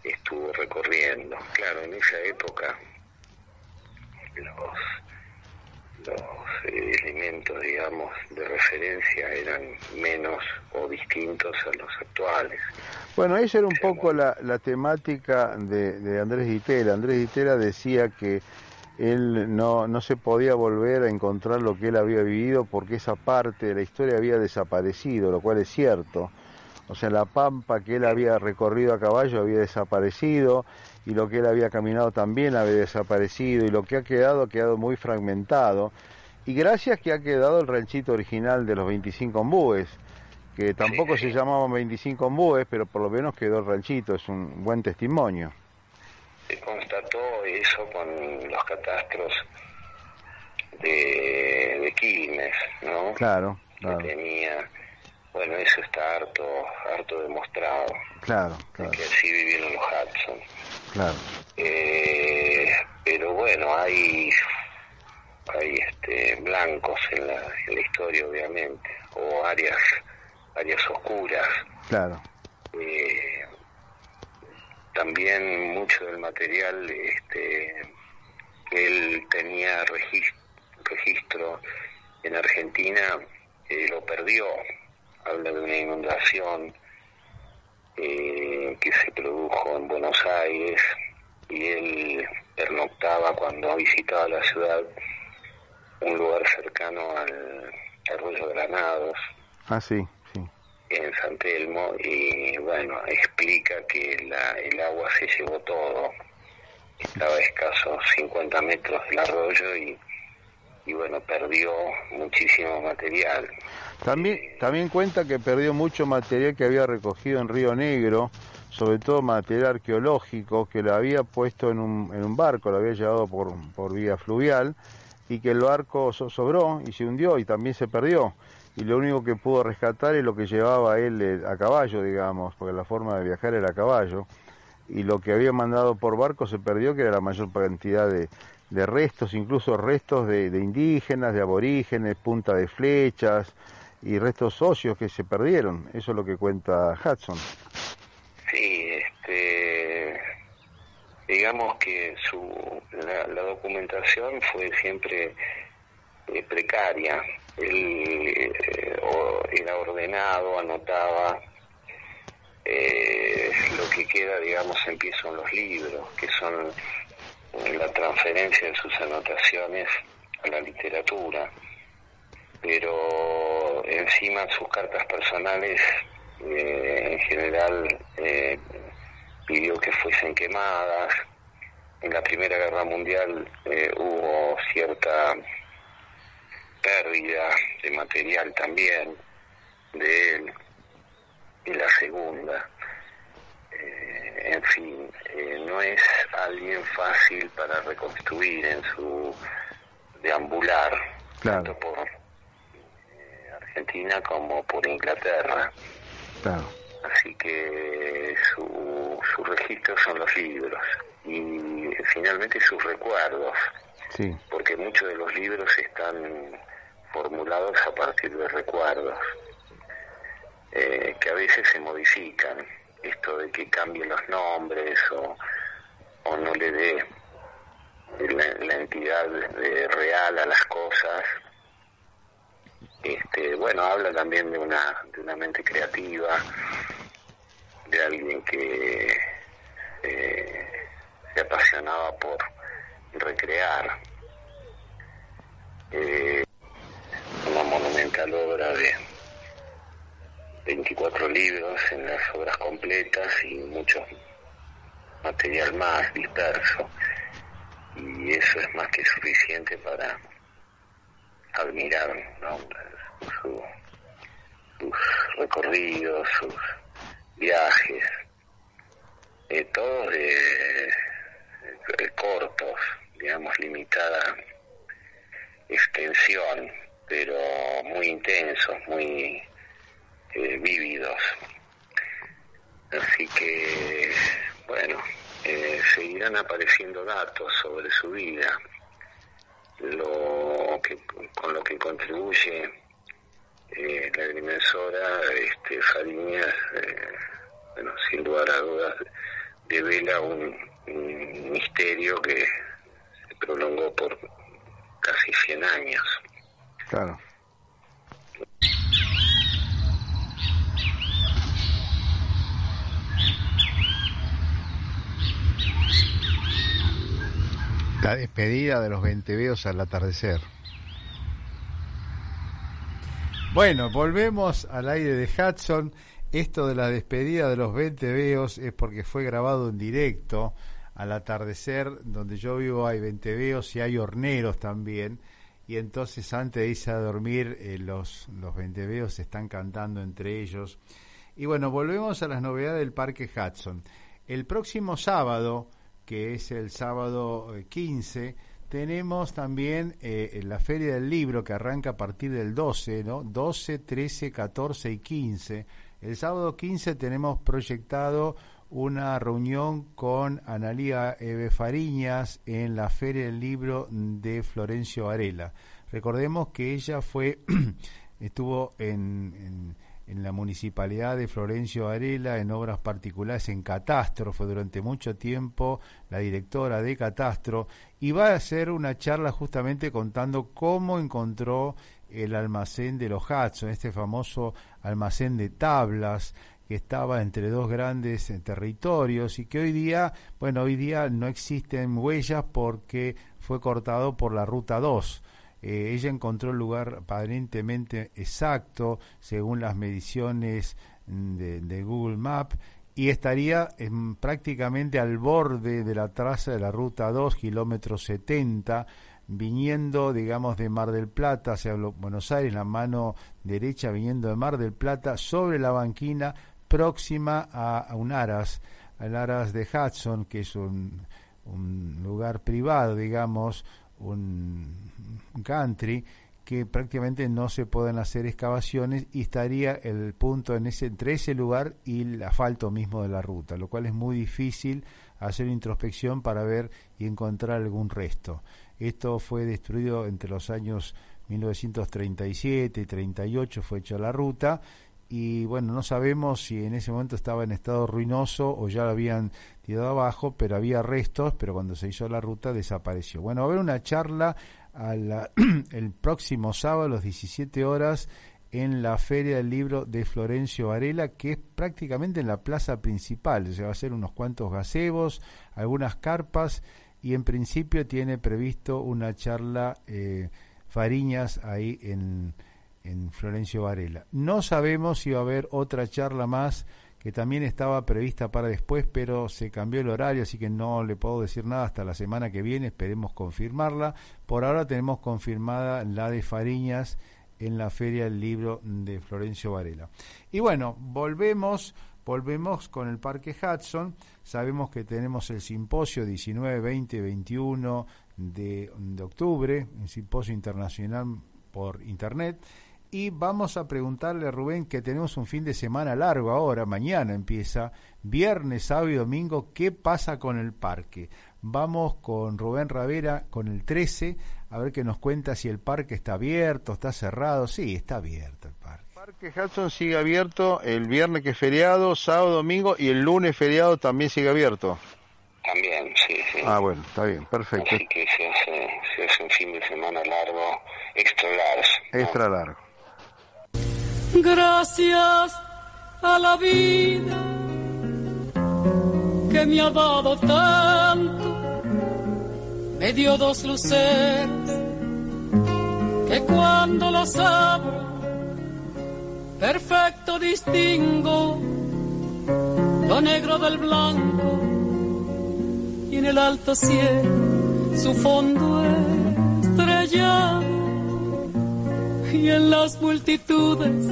estuvo recorriendo. Claro, en esa época los, los eh, elementos, digamos, de referencia eran menos o distintos a los actuales. Bueno, esa era un poco la, la temática de, de Andrés Ditela. Andrés Ditela decía que él no, no se podía volver a encontrar lo que él había vivido porque esa parte de la historia había desaparecido, lo cual es cierto. O sea, la pampa que él había recorrido a caballo había desaparecido y lo que él había caminado también había desaparecido y lo que ha quedado ha quedado muy fragmentado. Y gracias que ha quedado el ranchito original de los 25 embúes, que tampoco se llamaban 25 embúes, pero por lo menos quedó el ranchito, es un buen testimonio. Se constató eso con los catastros de, de Quilmes, ¿no? Claro, Que claro, tenía, bueno, eso está harto, harto demostrado, claro, claro, que así vivieron los Hudson. claro. Eh, pero bueno, hay, hay este, blancos en la, en la historia, obviamente, o áreas, áreas oscuras. claro. Eh, también mucho del material este, él tenía regis- registro en Argentina eh, lo perdió habla de una inundación eh, que se produjo en Buenos Aires y él pernoctaba cuando visitaba la ciudad un lugar cercano al arroyo Granados Ah, sí. En San Telmo y bueno, explica que la, el agua se llevó todo. Estaba a escasos 50 metros del arroyo y, y bueno, perdió muchísimo material. También, también cuenta que perdió mucho material que había recogido en Río Negro, sobre todo material arqueológico, que lo había puesto en un, en un barco, lo había llevado por, por vía fluvial, y que el barco so- sobró y se hundió y también se perdió. Y lo único que pudo rescatar es lo que llevaba él eh, a caballo, digamos, porque la forma de viajar era a caballo. Y lo que había mandado por barco se perdió, que era la mayor cantidad de, de restos, incluso restos de, indígenas, de aborígenes, punta de flechas y restos óseos que se perdieron. Eso es lo que cuenta Hudson. Sí, digamos que su, la, la documentación fue siempre eh, precaria. Él eh, era ordenado, anotaba. eh, lo que queda, digamos, empiezan los libros, que son la transferencia de sus anotaciones a la literatura. Pero encima sus cartas personales, en general, pidió que fuesen quemadas. En la Primera Guerra Mundial eh, hubo cierta pérdida de material también de él. En la Segunda. Eh, en fin, eh, no es alguien fácil para reconstruir en su deambular, Claro. tanto por eh, Argentina como por Inglaterra. Claro. Así que su, su registro son los libros y finalmente sus recuerdos, Sí. porque muchos de los libros están formulados a partir de recuerdos eh, que a veces se modifican. Esto de que cambien los nombres o, o no le dé la, la entidad de- real a las cosas. Este, bueno, habla también de una, de una mente creativa, de alguien que eh, se apasionaba por recrear. Eh, una monumental obra de 24 libros en las obras completas y mucho material más disperso. Y eso es más que suficiente para admirar. Su- sus recorridos, sus viajes, eh, todos de, de cortos, digamos, limitada extensión, pero muy intensos, muy eh, vívidos. Así que, bueno, eh, seguirán apareciendo datos sobre su vida, lo que, con lo que contribuye eh, la agrimensora este, Fariñas, eh, bueno, sin lugar a dudas, devela un, un misterio que se prolongó por casi 100 años. Claro. La despedida de los venteveos al atardecer. Bueno, volvemos al aire de Hudson. Esto de la despedida de los venteveos es porque fue grabado en directo al atardecer. Donde yo vivo hay venteveos y hay horneros también. Y entonces antes de irse a dormir eh, los, los venteveos están cantando entre ellos. Y bueno, volvemos a las novedades del Parque Hudson. El próximo sábado, que es el sábado eh, 15, tenemos también eh, la Feria del Libro que arranca a partir del 12, ¿no? 12, 13, 14 y 15. El sábado 15 tenemos proyectado una reunión con Analía Eve Fariñas en la Feria del Libro de Florencio Varela. Recordemos que ella fue, estuvo en, en, la municipalidad de Florencio Varela en obras particulares en Catastro, fue durante mucho tiempo la directora de Catastro y va a hacer una charla justamente contando cómo encontró el almacén de los Hudson, este famoso almacén de tablas que estaba entre dos grandes eh, territorios y que hoy día, bueno, hoy día no existen huellas porque fue cortado por la ruta 2. Eh, ella encontró el lugar aparentemente exacto según las mediciones de, de Google Maps y estaría en, prácticamente al borde de la traza de la ruta 2, kilómetro 70, viniendo, digamos, de Mar del Plata hacia Buenos Aires, la mano derecha viniendo de Mar del Plata, sobre la banquina próxima a, un Aras, al Aras de Hudson, que es un, un lugar privado, digamos, un, un country, que prácticamente no se pueden hacer excavaciones y estaría el punto en ese, entre ese lugar y el asfalto mismo de la ruta, lo cual es muy difícil hacer introspección para ver y encontrar algún resto. Esto fue destruido entre los años 1937 y 38, fue hecha la ruta y bueno, no sabemos si en ese momento estaba en estado ruinoso o ya lo habían tirado abajo, pero había restos, pero cuando se hizo la ruta desapareció. Bueno, va a haber una charla el próximo sábado a las 17 horas en la Feria del Libro de Florencio Varela, que es prácticamente en la plaza principal, o sea, va a ser unos cuantos gazebos, algunas carpas, y en principio tiene previsto una charla eh, Fariñas ahí en, en Florencio Varela. No sabemos si va a haber otra charla más que también estaba prevista para después, pero se cambió el horario, así que no le puedo decir nada hasta la semana que viene, esperemos confirmarla. Por ahora tenemos confirmada la de Fariñas en la Feria del Libro de Florencio Varela. Y bueno, volvemos, volvemos con el Parque Hudson. Sabemos que tenemos el simposio 19, 20, 21 de, octubre, un simposio internacional por internet y vamos a preguntarle a Rubén que tenemos un fin de semana largo ahora, mañana empieza, viernes, sábado y domingo, ¿qué pasa con el parque? Vamos con Rubén Ravera con el 13, a ver qué nos cuenta si el parque está abierto, está cerrado. Sí, está abierto parque. El parque Hudson sigue abierto el viernes que es feriado, sábado, domingo y el lunes feriado también sigue abierto. También, sí, sí. Ah, bueno, está bien, perfecto. Así que se hace, se hace un fin de semana largo, extra largo. ¿no? Extra largo. Gracias a la vida que me ha dado tanto, me dio dos luceras que cuando las abro, perfecto distingo lo negro del blanco y en el alto cielo su fondo estrellado y en las multitudes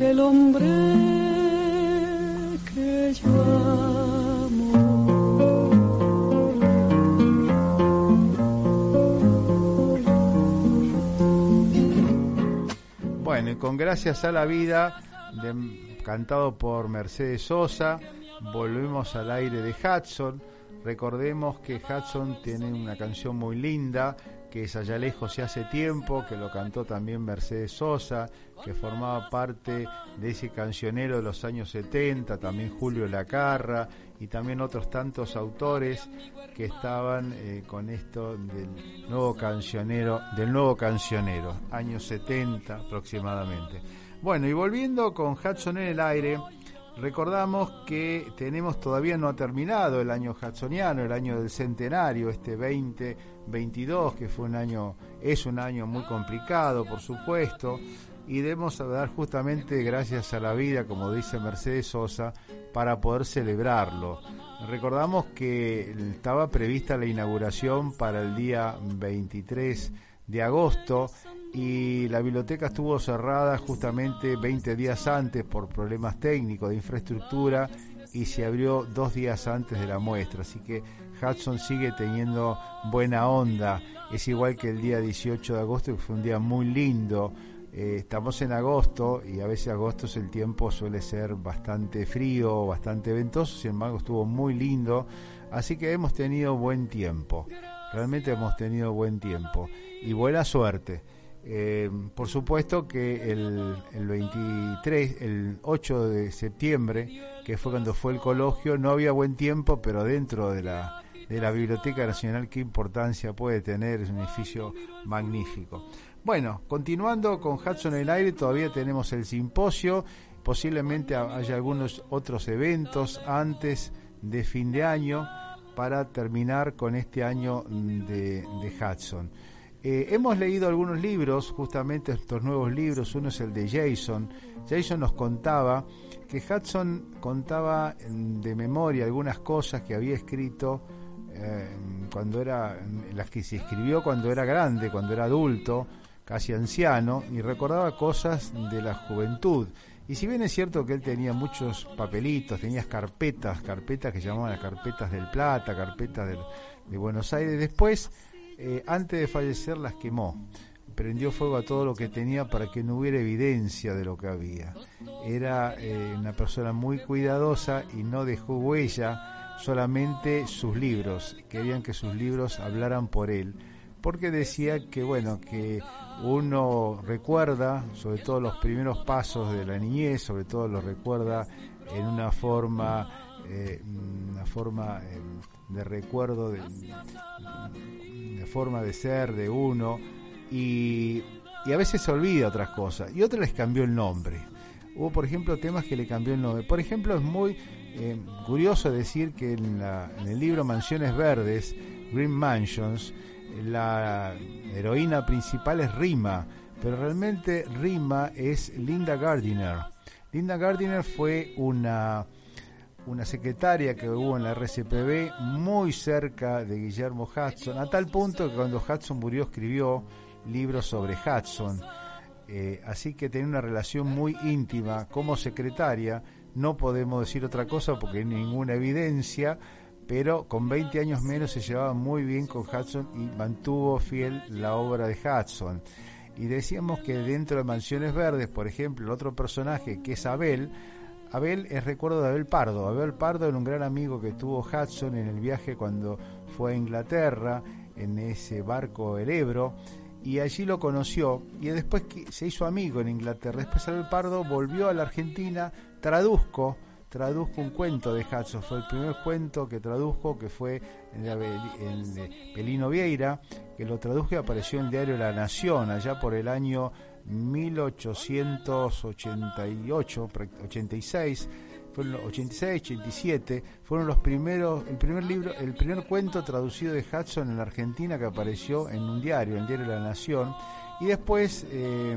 el hombre que yo Bueno, con Gracias a la Vida, cantado por Mercedes Sosa, volvemos al aire de Hudson. Recordemos que Hudson tiene una canción muy linda, que es Allá lejos y hace tiempo, que lo cantó también Mercedes Sosa, que formaba parte de ese cancionero de los años 70, también Julio Lacarra y también otros tantos autores que estaban eh, con esto del nuevo cancionero, del nuevo cancionero, años 70 aproximadamente. Bueno, y volviendo con Hudson en el aire, recordamos que tenemos todavía no ha terminado el año hudsoniano, el año del centenario, este 2022, que fue un año, es un año muy complicado, por supuesto, y debemos dar justamente gracias a la vida, como dice Mercedes Sosa, para poder celebrarlo. Recordamos que estaba prevista la inauguración para el día 23 de agosto y la biblioteca estuvo cerrada justamente 20 días antes por problemas técnicos de infraestructura y se abrió dos días antes de la muestra, así que Hudson sigue teniendo buena onda, es igual que el día 18 de agosto, que fue un día muy lindo, eh, estamos en agosto y a veces agosto es el tiempo suele ser bastante frío, bastante ventoso, sin embargo estuvo muy lindo, así que hemos tenido buen tiempo, realmente hemos tenido buen tiempo y buena suerte. Eh, por supuesto que el, el 23, el 8 de septiembre, que fue cuando fue el coloquio, no había buen tiempo, pero dentro de la, de la Biblioteca Nacional, qué importancia puede tener, es un edificio magnífico. Bueno, continuando con Hudson en el aire, todavía tenemos el simposio, posiblemente haya algunos otros eventos antes de fin de año para terminar con este año de, Hudson. Eh, hemos leído algunos libros, justamente estos nuevos libros, uno es el de Jason. Jason nos contaba que Hudson contaba mm, de memoria algunas cosas que había escrito eh, cuando era, las que se escribió cuando era grande, cuando era adulto, casi anciano, y recordaba cosas de la juventud. Y si bien es cierto que él tenía muchos papelitos, tenía carpetas, carpetas que llamaban las carpetas del Plata, carpetas de Buenos Aires, después, eh, antes de fallecer, las quemó. Prendió fuego a todo lo que tenía para que no hubiera evidencia de lo que había. Era eh, una persona muy cuidadosa y no dejó huella, solamente sus libros. Querían que sus libros hablaran por él porque decía que bueno que uno recuerda sobre todo los primeros pasos de la niñez sobre todo lo recuerda en una forma eh, una forma eh, de recuerdo de, forma de ser de uno y, y a veces se olvida otras cosas y otras les cambió el nombre. Hubo por ejemplo temas que le cambió el nombre. Por ejemplo es muy eh, curioso decir que en, la, en el libro Mansiones Verdes Green Mansions la heroína principal es Rima, pero realmente Rima es Linda Gardiner. Linda Gardiner fue una, una secretaria que hubo en la RCPB muy cerca de Guillermo Hudson, a tal punto que cuando Hudson murió escribió libros sobre Hudson. Eh, así que tenía una relación muy íntima como secretaria. No podemos decir otra cosa porque hay ninguna evidencia, pero con 20 años menos se llevaba muy bien con Hudson y mantuvo fiel la obra de Hudson. Y decíamos que dentro de Mansiones Verdes, por ejemplo, el otro personaje que es Abel, Abel es recuerdo de Abel Pardo. Abel Pardo era un gran amigo que tuvo Hudson en el viaje cuando fue a Inglaterra, en ese barco El Ebro, y allí lo conoció y después se hizo amigo en Inglaterra. Después Abel Pardo volvió a la Argentina, traduzco, traduzco un cuento de Hudson, fue el primer cuento que traduzco que fue el de Pelino Vieira, que lo tradujo y apareció en el diario La Nación allá por el año 1888, 86 fueron los 86, 87, fueron los primeros, el primer libro, el primer cuento traducido de Hudson en la Argentina que apareció en un diario, en el diario La Nación, y después eh,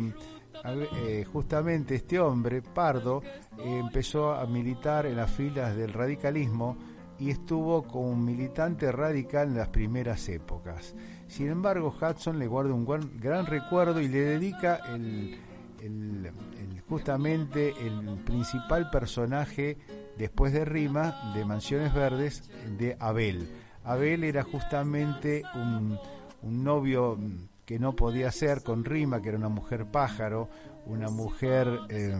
eh, justamente este hombre, Pardo, empezó a militar en las filas del radicalismo y estuvo como militante radical en las primeras épocas. Sin embargo, Hudson le guarda un gran, recuerdo y le dedica el justamente el principal personaje después de Rima de Mansiones Verdes de Abel. Abel era justamente un, novio que no podía ser con Rima, que era una mujer pájaro, una mujer eh,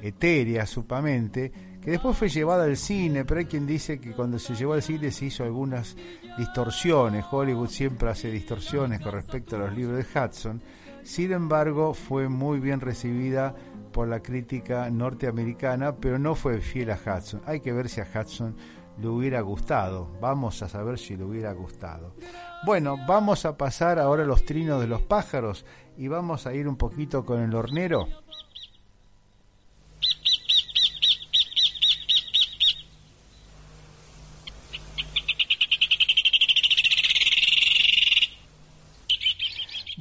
etérea supamente, que después fue llevada al cine, pero hay quien dice que cuando se llevó al cine se hizo algunas distorsiones. Hollywood siempre hace distorsiones con respecto a los libros de Hudson. Sin embargo, fue muy bien recibida por la crítica norteamericana, pero no fue fiel a Hudson. Hay que ver si a Hudson le hubiera gustado. Vamos a saber si le hubiera gustado. Bueno, vamos a pasar ahora a los trinos de los pájaros y vamos a ir un poquito con el hornero.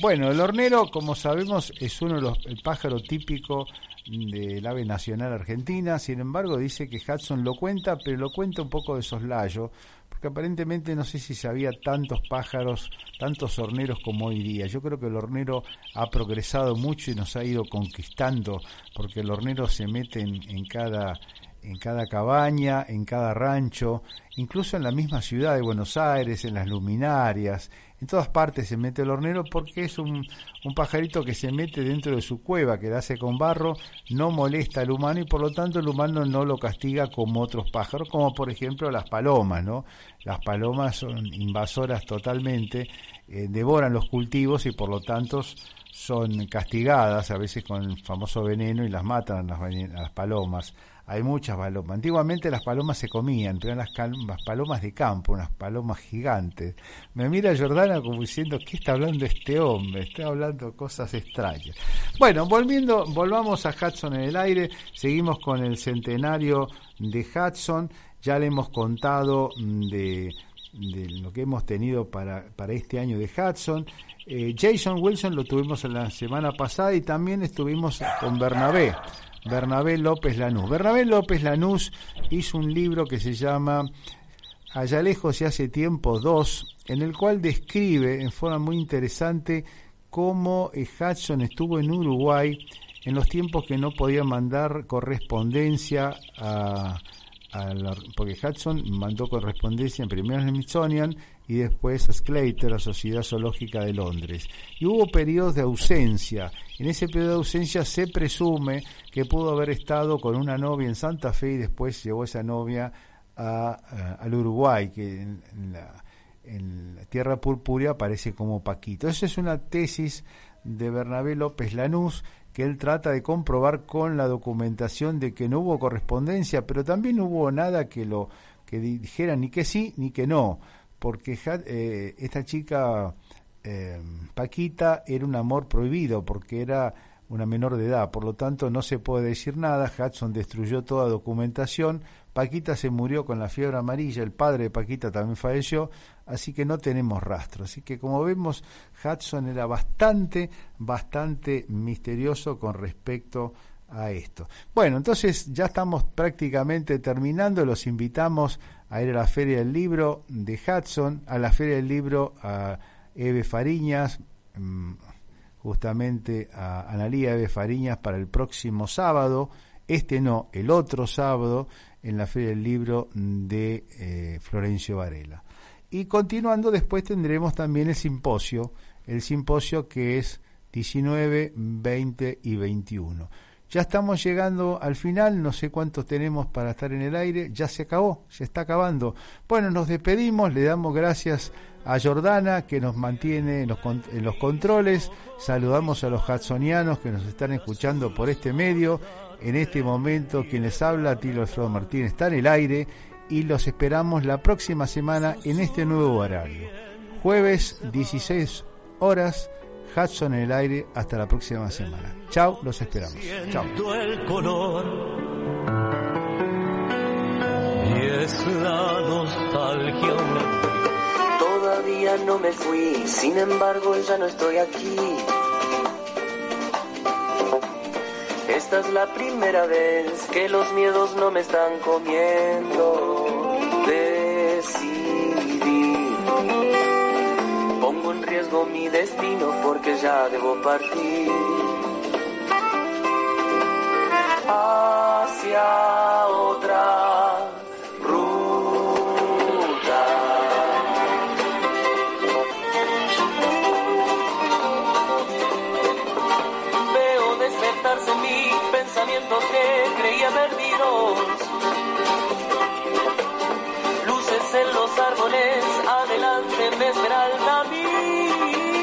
Bueno, el hornero, como sabemos, es uno de los el pájaro típico del ave nacional argentina. Sin embargo, dice que Hudson lo cuenta, pero lo cuenta un poco de soslayo, porque aparentemente no sé si se había tantos pájaros, tantos horneros como hoy día. Yo creo que el hornero ha progresado mucho y nos ha ido conquistando, porque el hornero se mete en cada en cada cabaña, en cada rancho, incluso en la misma ciudad de Buenos Aires, en las luminarias, en todas partes se mete el hornero porque es un, un, pajarito que se mete dentro de su cueva, que la hace con barro, no molesta al humano y por lo tanto el humano no lo castiga como otros pájaros, como por ejemplo las palomas, ¿no? Las palomas son invasoras totalmente, eh, devoran los cultivos y por lo tanto son castigadas a veces con el famoso veneno y las matan las, las palomas hay muchas palomas. Antiguamente las palomas se comían, pero eran las, palomas de campo, unas palomas gigantes. Me mira Jordana como diciendo, ¿qué está hablando este hombre? Está hablando cosas extrañas. Bueno, volviendo, volvamos a Hudson en el aire, seguimos con el centenario de Hudson, ya le hemos contado mm, de, lo que hemos tenido para, para este año de Hudson. Eh, Jason Wilson lo tuvimos la semana pasada y también estuvimos con Bernabé. Bernabé López Lanús. Bernabé López Lanús hizo un libro que se llama Allá lejos y hace tiempo 2, en el cual describe en forma muy interesante cómo eh, Hudson estuvo en Uruguay en los tiempos que no podía mandar correspondencia a, porque Hudson mandó correspondencia en primero al Smithsonian y después a Sclater, la Sociedad Zoológica de Londres. Y hubo periodos de ausencia. En ese periodo de ausencia se presume que pudo haber estado con una novia en Santa Fe y después llevó esa novia a, al Uruguay, que en, la, en la tierra purpúrea aparece como Paquito. Esa es una tesis de Bernabé López Lanús que él trata de comprobar con la documentación de que no hubo correspondencia, pero también no hubo nada que lo que dijera ni que sí ni que no, porque eh, esta chica eh, Paquita era un amor prohibido, porque era una menor de edad, por lo tanto no se puede decir nada, Hudson destruyó toda documentación, Paquita se murió con la fiebre amarilla, el padre de Paquita también falleció, así que no tenemos rastro. Así que como vemos, Hudson era bastante, bastante misterioso con respecto a esto. Bueno, entonces ya estamos prácticamente terminando, los invitamos a ir a la Feria del Libro de Hudson, a la Feria del Libro a Eve Fariñas, mm, justamente a Analía Eve Fariñas para el próximo sábado, este no, el otro sábado, en la Feria del Libro de eh, Florencio Varela. Y continuando, después tendremos también el simposio, el simposio que es 19, 20 y 21. Ya estamos llegando al final, no sé cuántos tenemos para estar en el aire, ya se acabó, se está acabando. Bueno, nos despedimos, le damos gracias a Jordana que nos mantiene en los, controles, saludamos a los hudsonianos que nos están escuchando por este medio. En este momento quien les habla, Tilo Alfredo Martínez, está en el aire y los esperamos la próxima semana en este nuevo horario. Jueves 16 horas Hudson en el aire hasta la próxima semana. Chao, los esperamos. Chao. el color y es la nostalgia. Todavía no me fui, sin embargo ya no estoy aquí. Esta es la primera vez que los miedos no me están comiendo. Decidí riesgo mi destino porque ya debo partir hacia otra ruta. Veo despertarse mí pensamientos que creía perdidos. Luces en los árboles, adelante me esmeralda